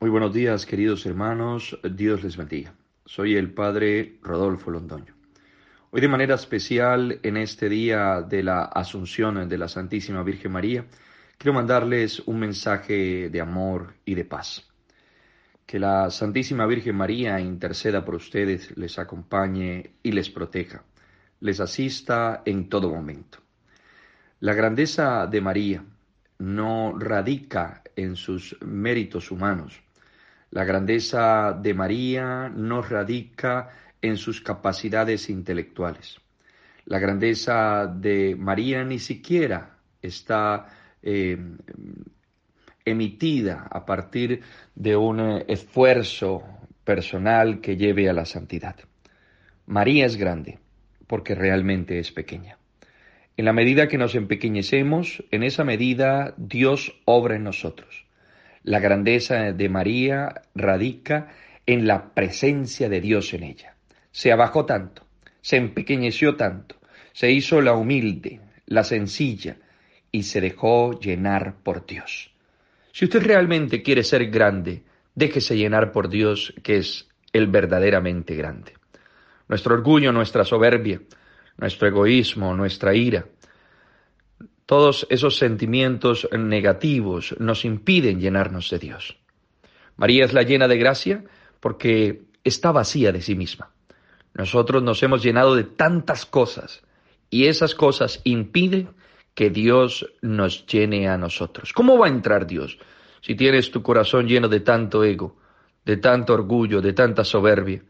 Muy buenos días, queridos hermanos. Dios les bendiga. Soy el Padre Rodolfo Londoño. Hoy de manera especial, en este día de la Asunción de la Santísima Virgen María, quiero mandarles un mensaje de amor y de paz. Que la Santísima Virgen María interceda por ustedes, les acompañe y les proteja, les asista en todo momento. La grandeza de María no radica en sus méritos humanos, la grandeza de María no radica en sus capacidades intelectuales. La grandeza de María ni siquiera está eh, emitida a partir de un esfuerzo personal que lleve a la santidad. María es grande porque realmente es pequeña. En la medida que nos empequeñecemos, en esa medida Dios obra en nosotros. La grandeza de María radica en la presencia de Dios en ella. Se abajó tanto, se empequeñeció tanto, se hizo la humilde, la sencilla, y se dejó llenar por Dios. Si usted realmente quiere ser grande, déjese llenar por Dios, que es el verdaderamente grande. Nuestro orgullo, nuestra soberbia, nuestro egoísmo, nuestra ira, todos esos sentimientos negativos nos impiden llenarnos de Dios. María es la llena de gracia porque está vacía de sí misma. Nosotros nos hemos llenado de tantas cosas y esas cosas impiden que Dios nos llene a nosotros. ¿Cómo va a entrar Dios si tienes tu corazón lleno de tanto ego, de tanto orgullo, de tanta soberbia?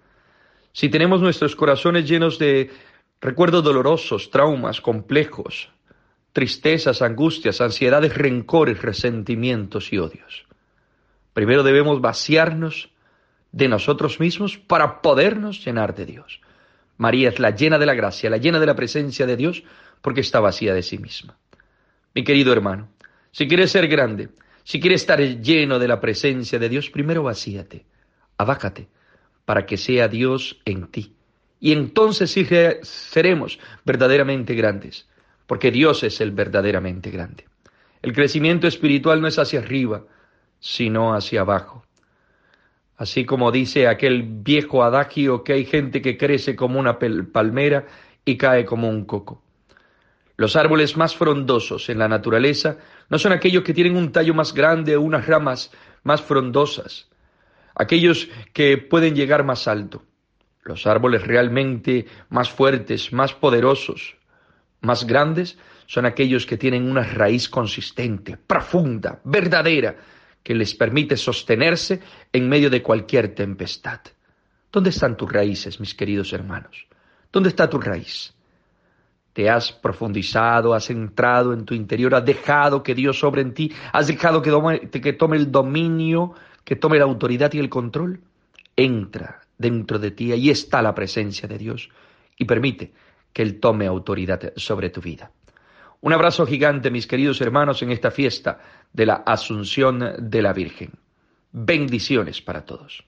Si tenemos nuestros corazones llenos de recuerdos dolorosos, traumas, complejos, tristezas, angustias, ansiedades, rencores, resentimientos y odios. Primero debemos vaciarnos de nosotros mismos para podernos llenar de Dios. María es la llena de la gracia, la llena de la presencia de Dios, porque está vacía de sí misma. Mi querido hermano, si quieres ser grande, si quieres estar lleno de la presencia de Dios, primero vacíate, abájate, para que sea Dios en ti. Y entonces sí seremos verdaderamente grandes porque Dios es el verdaderamente grande. El crecimiento espiritual no es hacia arriba, sino hacia abajo. Así como dice aquel viejo adagio que hay gente que crece como una palmera y cae como un coco. Los árboles más frondosos en la naturaleza no son aquellos que tienen un tallo más grande o unas ramas más frondosas, aquellos que pueden llegar más alto. Los árboles realmente más fuertes, más poderosos, más grandes son aquellos que tienen una raíz consistente, profunda, verdadera, que les permite sostenerse en medio de cualquier tempestad. ¿Dónde están tus raíces, mis queridos hermanos? ¿Dónde está tu raíz? ¿Te has profundizado, has entrado en tu interior, has dejado que Dios sobre en ti, has dejado que tome, el dominio, que tome la autoridad y el control? Entra dentro de ti, ahí está la presencia de Dios y permite que Él tome autoridad sobre tu vida. Un abrazo gigante, mis queridos hermanos, en esta fiesta de la Asunción de la Virgen. Bendiciones para todos.